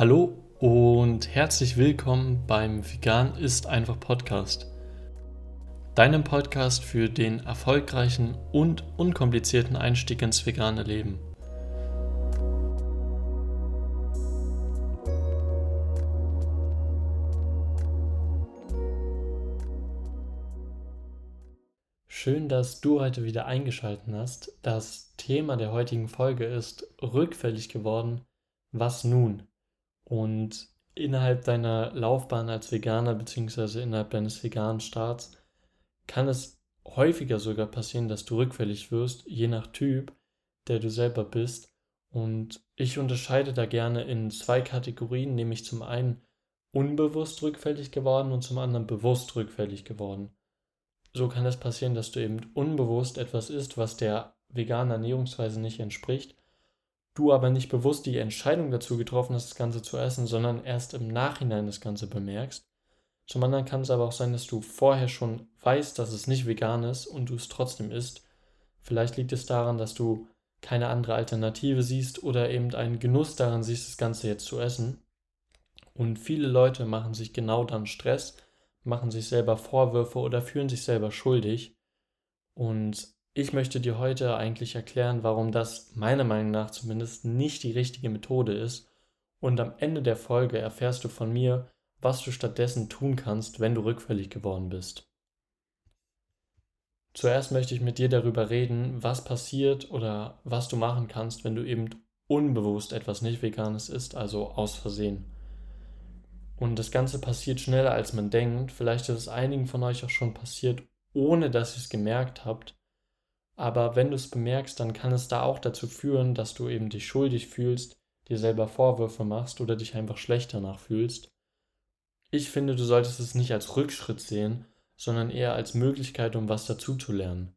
Hallo und herzlich willkommen beim Vegan ist einfach Podcast. Deinem Podcast für den erfolgreichen und unkomplizierten Einstieg ins vegane Leben. Schön, dass du heute wieder eingeschaltet hast. Das Thema der heutigen Folge ist rückfällig geworden. Was nun? Und innerhalb deiner Laufbahn als Veganer bzw. innerhalb deines veganen Starts kann es häufiger sogar passieren, dass du rückfällig wirst, je nach Typ, der du selber bist. Und ich unterscheide da gerne in zwei Kategorien, nämlich zum einen unbewusst rückfällig geworden und zum anderen bewusst rückfällig geworden. So kann es passieren, dass du eben unbewusst etwas isst, was der veganen Ernährungsweise nicht entspricht du aber nicht bewusst die Entscheidung dazu getroffen hast, das Ganze zu essen, sondern erst im Nachhinein das Ganze bemerkst. Zum anderen kann es aber auch sein, dass du vorher schon weißt, dass es nicht vegan ist und du es trotzdem isst. Vielleicht liegt es daran, dass du keine andere Alternative siehst oder eben einen Genuss daran siehst, das Ganze jetzt zu essen. Und viele Leute machen sich genau dann Stress, machen sich selber Vorwürfe oder fühlen sich selber schuldig. Und ich möchte dir heute eigentlich erklären, warum das meiner Meinung nach zumindest nicht die richtige Methode ist. Und am Ende der Folge erfährst du von mir, was du stattdessen tun kannst, wenn du rückfällig geworden bist. Zuerst möchte ich mit dir darüber reden, was passiert oder was du machen kannst, wenn du eben unbewusst etwas nicht Veganes isst, also aus Versehen. Und das Ganze passiert schneller als man denkt. Vielleicht ist es einigen von euch auch schon passiert, ohne dass ihr es gemerkt habt. Aber wenn du es bemerkst, dann kann es da auch dazu führen, dass du eben dich schuldig fühlst, dir selber Vorwürfe machst oder dich einfach schlecht danach fühlst. Ich finde, du solltest es nicht als Rückschritt sehen, sondern eher als Möglichkeit, um was dazu zu lernen.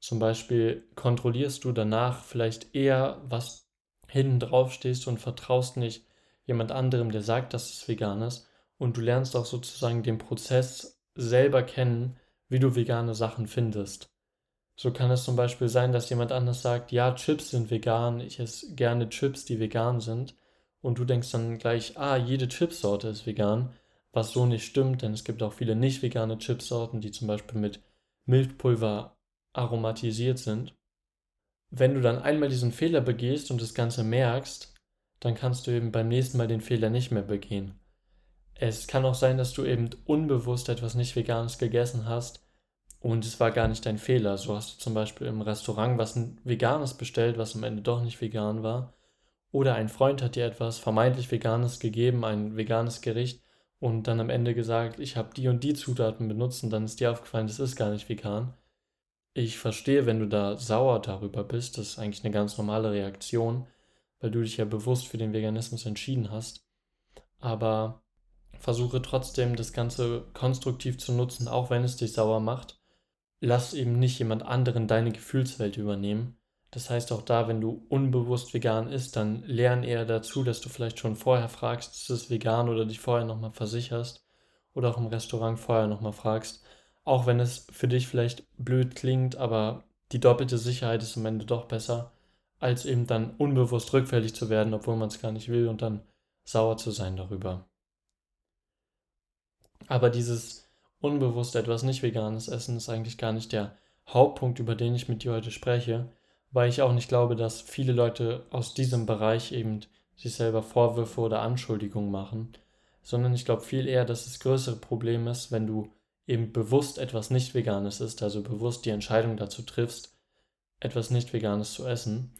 Zum Beispiel kontrollierst du danach vielleicht eher, was hinten drauf stehst und vertraust nicht jemand anderem, der sagt, dass es vegan ist. Und du lernst auch sozusagen den Prozess selber kennen, wie du vegane Sachen findest. So kann es zum Beispiel sein, dass jemand anders sagt, ja, Chips sind vegan, ich esse gerne Chips, die vegan sind. Und du denkst dann gleich, ah, jede Chipsorte ist vegan, was so nicht stimmt, denn es gibt auch viele nicht vegane Chipsorten, die zum Beispiel mit Milchpulver aromatisiert sind. Wenn du dann einmal diesen Fehler begehst und das Ganze merkst, dann kannst du eben beim nächsten Mal den Fehler nicht mehr begehen. Es kann auch sein, dass du eben unbewusst etwas nicht Veganes gegessen hast und es war gar nicht dein Fehler. So hast du zum Beispiel im Restaurant was Veganes bestellt, was am Ende doch nicht vegan war. Oder ein Freund hat dir etwas vermeintlich Veganes gegeben, ein veganes Gericht, und dann am Ende gesagt, ich habe die und die Zutaten benutzt und dann ist dir aufgefallen, das ist gar nicht vegan. Ich verstehe, wenn du da sauer darüber bist, das ist eigentlich eine ganz normale Reaktion, weil du dich ja bewusst für den Veganismus entschieden hast. Aber versuche trotzdem das Ganze konstruktiv zu nutzen, auch wenn es dich sauer macht lass eben nicht jemand anderen deine Gefühlswelt übernehmen. Das heißt auch da, wenn du unbewusst vegan isst, dann lern eher dazu, dass du vielleicht schon vorher fragst, ist es vegan oder dich vorher nochmal versicherst oder auch im Restaurant vorher nochmal fragst. Auch wenn es für dich vielleicht blöd klingt, aber die doppelte Sicherheit ist am Ende doch besser, als eben dann unbewusst rückfällig zu werden, obwohl man es gar nicht will und dann sauer zu sein darüber. Aber dieses unbewusst etwas nicht veganes Essen ist eigentlich gar nicht der Hauptpunkt, über den ich mit dir heute spreche, weil ich auch nicht glaube, dass viele Leute aus diesem Bereich eben sich selber Vorwürfe oder Anschuldigungen machen, sondern ich glaube viel eher, dass das größere Problem ist, wenn du eben bewusst etwas nicht veganes isst, also bewusst die Entscheidung dazu triffst, etwas nicht veganes zu essen.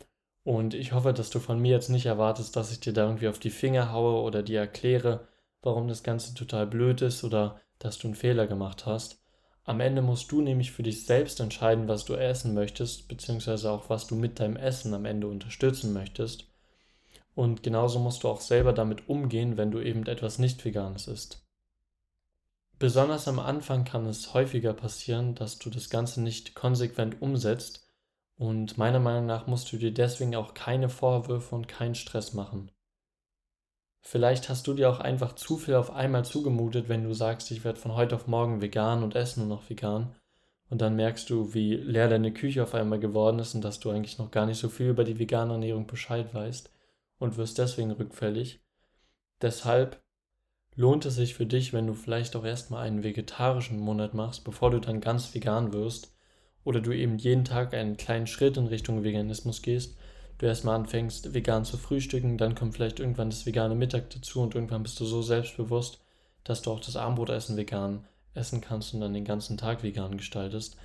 Und ich hoffe, dass du von mir jetzt nicht erwartest, dass ich dir da irgendwie auf die Finger haue oder dir erkläre, warum das Ganze total blöd ist oder dass du einen Fehler gemacht hast. Am Ende musst du nämlich für dich selbst entscheiden, was du essen möchtest, beziehungsweise auch was du mit deinem Essen am Ende unterstützen möchtest. Und genauso musst du auch selber damit umgehen, wenn du eben etwas nicht Veganes isst. Besonders am Anfang kann es häufiger passieren, dass du das Ganze nicht konsequent umsetzt und meiner Meinung nach musst du dir deswegen auch keine Vorwürfe und keinen Stress machen. Vielleicht hast du dir auch einfach zu viel auf einmal zugemutet, wenn du sagst, ich werde von heute auf morgen vegan und esse nur noch vegan. Und dann merkst du, wie leer deine Küche auf einmal geworden ist und dass du eigentlich noch gar nicht so viel über die vegane Ernährung Bescheid weißt und wirst deswegen rückfällig. Deshalb lohnt es sich für dich, wenn du vielleicht auch erstmal einen vegetarischen Monat machst, bevor du dann ganz vegan wirst, oder du eben jeden Tag einen kleinen Schritt in Richtung Veganismus gehst, du erstmal anfängst, vegan zu frühstücken, dann kommt vielleicht irgendwann das vegane Mittag dazu und irgendwann bist du so selbstbewusst, dass du auch das Abendbrotessen vegan essen kannst und dann den ganzen Tag vegan gestaltest.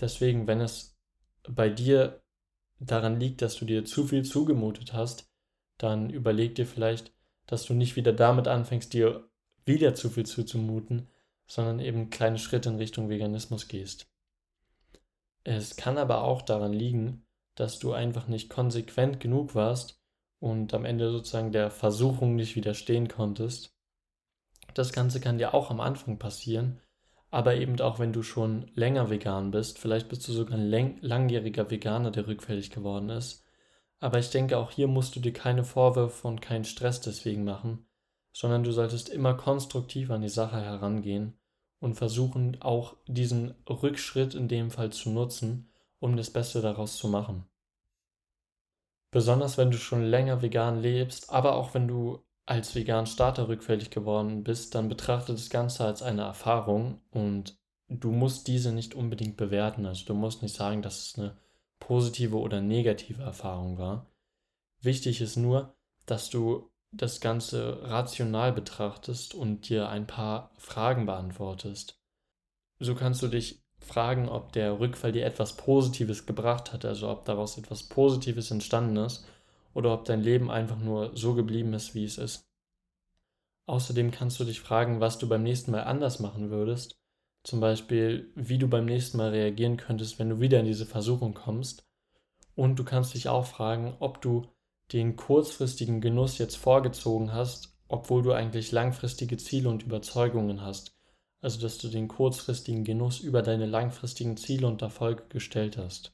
Deswegen, wenn es bei dir daran liegt, dass du dir zu viel zugemutet hast, dann überleg dir vielleicht, dass du nicht wieder damit anfängst, dir wieder zu viel zuzumuten, sondern eben kleine Schritte in Richtung Veganismus gehst. Es kann aber auch daran liegen, dass du einfach nicht konsequent genug warst und am Ende sozusagen der Versuchung nicht widerstehen konntest. Das Ganze kann dir auch am Anfang passieren, aber eben auch wenn du schon länger vegan bist, vielleicht bist du sogar ein langjähriger Veganer, der rückfällig geworden ist. Aber ich denke, auch hier musst du dir keine Vorwürfe und keinen Stress deswegen machen, sondern du solltest immer konstruktiv an die Sache herangehen und versuchen auch diesen Rückschritt in dem Fall zu nutzen, um das Beste daraus zu machen. Besonders wenn du schon länger vegan lebst, aber auch wenn du als vegan Starter rückfällig geworden bist, dann betrachte das Ganze als eine Erfahrung und du musst diese nicht unbedingt bewerten. Also du musst nicht sagen, dass es eine positive oder negative Erfahrung war. Wichtig ist nur, dass du das Ganze rational betrachtest und dir ein paar Fragen beantwortest. So kannst du dich fragen, ob der Rückfall dir etwas Positives gebracht hat, also ob daraus etwas Positives entstanden ist oder ob dein Leben einfach nur so geblieben ist, wie es ist. Außerdem kannst du dich fragen, was du beim nächsten Mal anders machen würdest, zum Beispiel, wie du beim nächsten Mal reagieren könntest, wenn du wieder in diese Versuchung kommst. Und du kannst dich auch fragen, ob du den kurzfristigen Genuss jetzt vorgezogen hast, obwohl du eigentlich langfristige Ziele und Überzeugungen hast. Also dass du den kurzfristigen Genuss über deine langfristigen Ziele und Erfolge gestellt hast.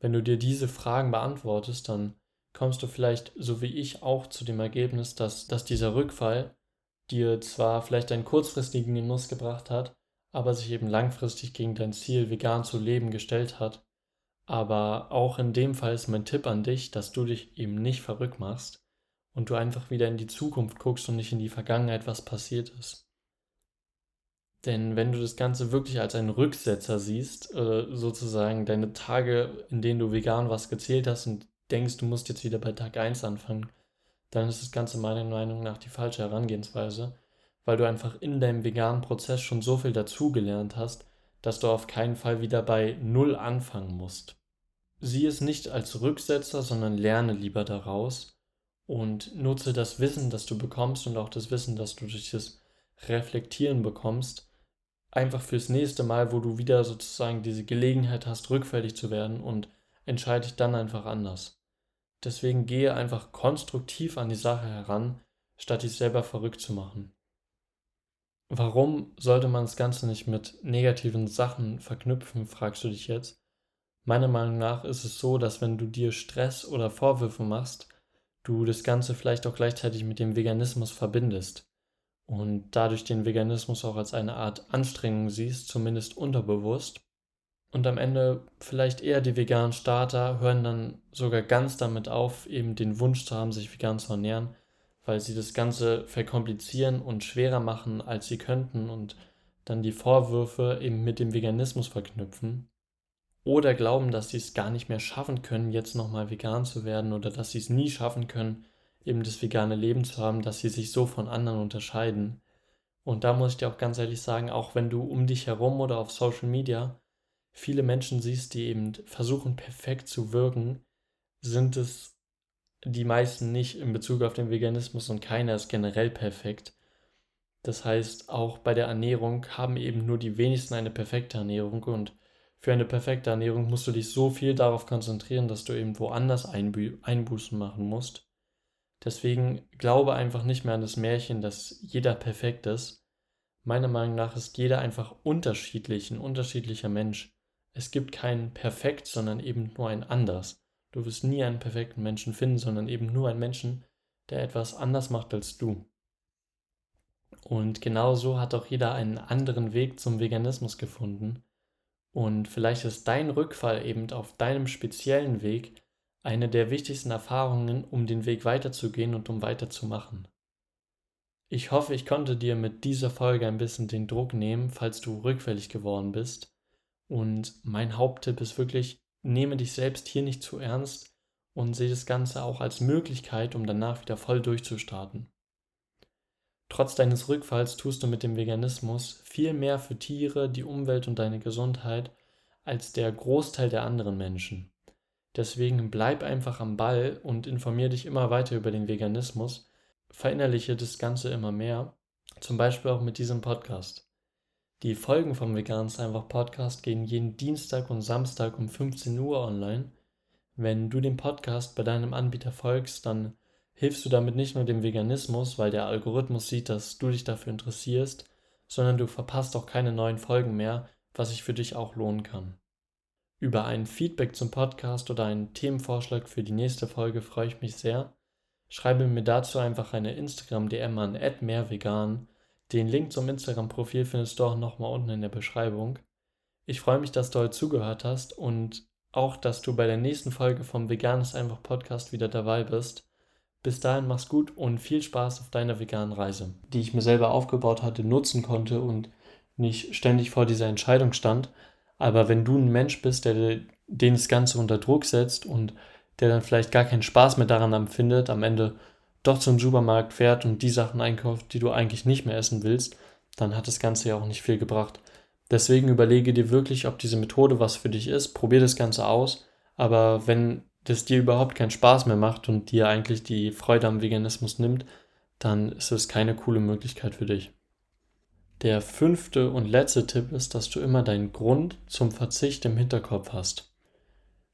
Wenn du dir diese Fragen beantwortest, dann kommst du vielleicht, so wie ich, auch zu dem Ergebnis, dass, dass dieser Rückfall dir zwar vielleicht einen kurzfristigen Genuss gebracht hat, aber sich eben langfristig gegen dein Ziel, vegan zu leben, gestellt hat aber auch in dem Fall ist mein Tipp an dich, dass du dich eben nicht verrückt machst und du einfach wieder in die Zukunft guckst und nicht in die Vergangenheit, was passiert ist. Denn wenn du das Ganze wirklich als einen Rücksetzer siehst, äh, sozusagen deine Tage, in denen du vegan was gezählt hast und denkst, du musst jetzt wieder bei Tag 1 anfangen, dann ist das Ganze meiner Meinung nach die falsche Herangehensweise, weil du einfach in deinem veganen Prozess schon so viel dazugelernt hast, dass du auf keinen Fall wieder bei Null anfangen musst. Sieh es nicht als Rücksetzer, sondern lerne lieber daraus und nutze das Wissen, das du bekommst und auch das Wissen, das du durch das Reflektieren bekommst, einfach fürs nächste Mal, wo du wieder sozusagen diese Gelegenheit hast, rückfällig zu werden und entscheide dich dann einfach anders. Deswegen gehe einfach konstruktiv an die Sache heran, statt dich selber verrückt zu machen. Warum sollte man das Ganze nicht mit negativen Sachen verknüpfen, fragst du dich jetzt. Meiner Meinung nach ist es so, dass wenn du dir Stress oder Vorwürfe machst, du das Ganze vielleicht auch gleichzeitig mit dem Veganismus verbindest und dadurch den Veganismus auch als eine Art Anstrengung siehst, zumindest unterbewusst. Und am Ende vielleicht eher die veganen Starter hören dann sogar ganz damit auf, eben den Wunsch zu haben, sich vegan zu ernähren, weil sie das Ganze verkomplizieren und schwerer machen, als sie könnten und dann die Vorwürfe eben mit dem Veganismus verknüpfen oder glauben, dass sie es gar nicht mehr schaffen können, jetzt nochmal vegan zu werden oder dass sie es nie schaffen können, eben das vegane Leben zu haben, dass sie sich so von anderen unterscheiden. Und da muss ich dir auch ganz ehrlich sagen, auch wenn du um dich herum oder auf Social Media viele Menschen siehst, die eben versuchen perfekt zu wirken, sind es die meisten nicht in Bezug auf den Veganismus und keiner ist generell perfekt. Das heißt, auch bei der Ernährung haben eben nur die wenigsten eine perfekte Ernährung und für eine perfekte Ernährung musst du dich so viel darauf konzentrieren, dass du eben woanders Einbü Einbußen machen musst. Deswegen glaube einfach nicht mehr an das Märchen, dass jeder perfekt ist. Meiner Meinung nach ist jeder einfach unterschiedlich, ein unterschiedlicher Mensch. Es gibt keinen perfekt, sondern eben nur ein anders. Du wirst nie einen perfekten Menschen finden, sondern eben nur einen Menschen, der etwas anders macht als du. Und genauso hat auch jeder einen anderen Weg zum Veganismus gefunden. Und vielleicht ist dein Rückfall eben auf deinem speziellen Weg eine der wichtigsten Erfahrungen, um den Weg weiterzugehen und um weiterzumachen. Ich hoffe, ich konnte dir mit dieser Folge ein bisschen den Druck nehmen, falls du rückfällig geworden bist. Und mein Haupttipp ist wirklich, nehme dich selbst hier nicht zu ernst und sehe das Ganze auch als Möglichkeit, um danach wieder voll durchzustarten. Trotz deines Rückfalls tust du mit dem Veganismus viel mehr für Tiere, die Umwelt und deine Gesundheit als der Großteil der anderen Menschen. Deswegen bleib einfach am Ball und informier dich immer weiter über den Veganismus, verinnerliche das Ganze immer mehr, zum Beispiel auch mit diesem Podcast. Die Folgen vom Vegan's einfach Podcast gehen jeden Dienstag und Samstag um 15 Uhr online. Wenn du dem Podcast bei deinem Anbieter folgst, dann hilfst du damit nicht nur dem Veganismus, weil der Algorithmus sieht, dass du dich dafür interessierst, sondern du verpasst auch keine neuen Folgen mehr, was sich für dich auch lohnen kann. Über ein Feedback zum Podcast oder einen Themenvorschlag für die nächste Folge freue ich mich sehr. Schreibe mir dazu einfach eine Instagram-DM an mehrvegan. Den Link zum Instagram-Profil findest du auch nochmal unten in der Beschreibung. Ich freue mich, dass du heute zugehört hast und auch, dass du bei der nächsten Folge vom Veganes einfach Podcast wieder dabei bist. Bis dahin mach's gut und viel Spaß auf deiner veganen Reise, die ich mir selber aufgebaut hatte, nutzen konnte und nicht ständig vor dieser Entscheidung stand, aber wenn du ein Mensch bist, der den das Ganze unter Druck setzt und der dann vielleicht gar keinen Spaß mehr daran empfindet, am Ende doch zum Supermarkt fährt und die Sachen einkauft, die du eigentlich nicht mehr essen willst, dann hat das Ganze ja auch nicht viel gebracht. Deswegen überlege dir wirklich, ob diese Methode was für dich ist, probier das Ganze aus, aber wenn das dir überhaupt keinen Spaß mehr macht und dir eigentlich die Freude am Veganismus nimmt, dann ist es keine coole Möglichkeit für dich. Der fünfte und letzte Tipp ist, dass du immer deinen Grund zum Verzicht im Hinterkopf hast.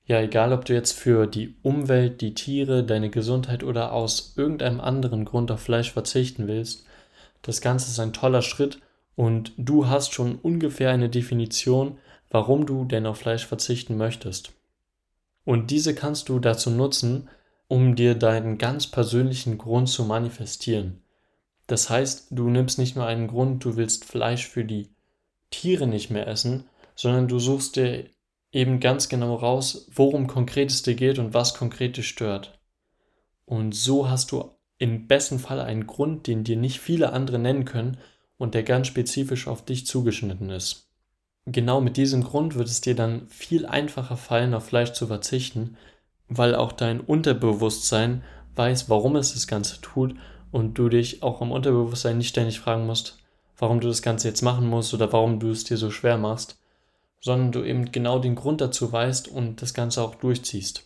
Ja, egal ob du jetzt für die Umwelt, die Tiere, deine Gesundheit oder aus irgendeinem anderen Grund auf Fleisch verzichten willst, das Ganze ist ein toller Schritt und du hast schon ungefähr eine Definition, warum du denn auf Fleisch verzichten möchtest. Und diese kannst du dazu nutzen, um dir deinen ganz persönlichen Grund zu manifestieren. Das heißt, du nimmst nicht nur einen Grund, du willst Fleisch für die Tiere nicht mehr essen, sondern du suchst dir eben ganz genau raus, worum konkret es dir geht und was konkret dich stört. Und so hast du im besten Fall einen Grund, den dir nicht viele andere nennen können und der ganz spezifisch auf dich zugeschnitten ist. Genau mit diesem Grund wird es dir dann viel einfacher fallen, auf Fleisch zu verzichten, weil auch dein Unterbewusstsein weiß, warum es das Ganze tut und du dich auch im Unterbewusstsein nicht ständig fragen musst, warum du das Ganze jetzt machen musst oder warum du es dir so schwer machst, sondern du eben genau den Grund dazu weißt und das Ganze auch durchziehst.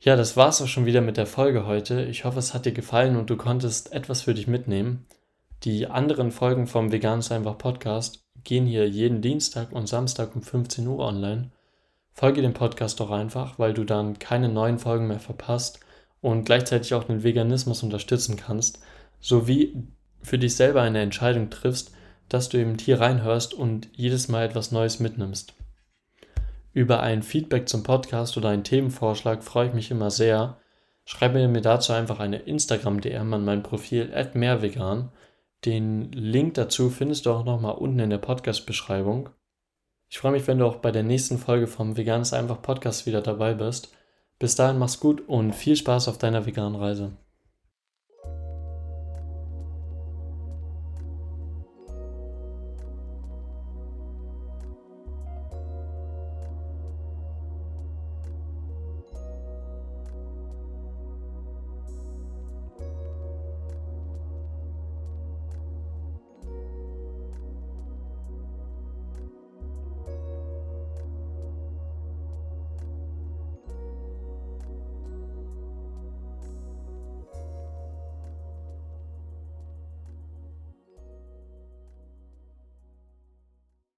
Ja, das war's auch schon wieder mit der Folge heute. Ich hoffe, es hat dir gefallen und du konntest etwas für dich mitnehmen. Die anderen Folgen vom Veganes einfach Podcast gehen hier jeden Dienstag und Samstag um 15 Uhr online. Folge dem Podcast doch einfach, weil du dann keine neuen Folgen mehr verpasst und gleichzeitig auch den Veganismus unterstützen kannst, sowie für dich selber eine Entscheidung triffst, dass du eben hier reinhörst und jedes Mal etwas Neues mitnimmst. Über ein Feedback zum Podcast oder einen Themenvorschlag freue ich mich immer sehr. Schreibe mir dazu einfach eine Instagram-DM an mein Profil mehrvegan. Den Link dazu findest du auch nochmal unten in der Podcast-Beschreibung. Ich freue mich, wenn du auch bei der nächsten Folge vom Veganes einfach Podcast wieder dabei bist. Bis dahin mach's gut und viel Spaß auf deiner veganen Reise.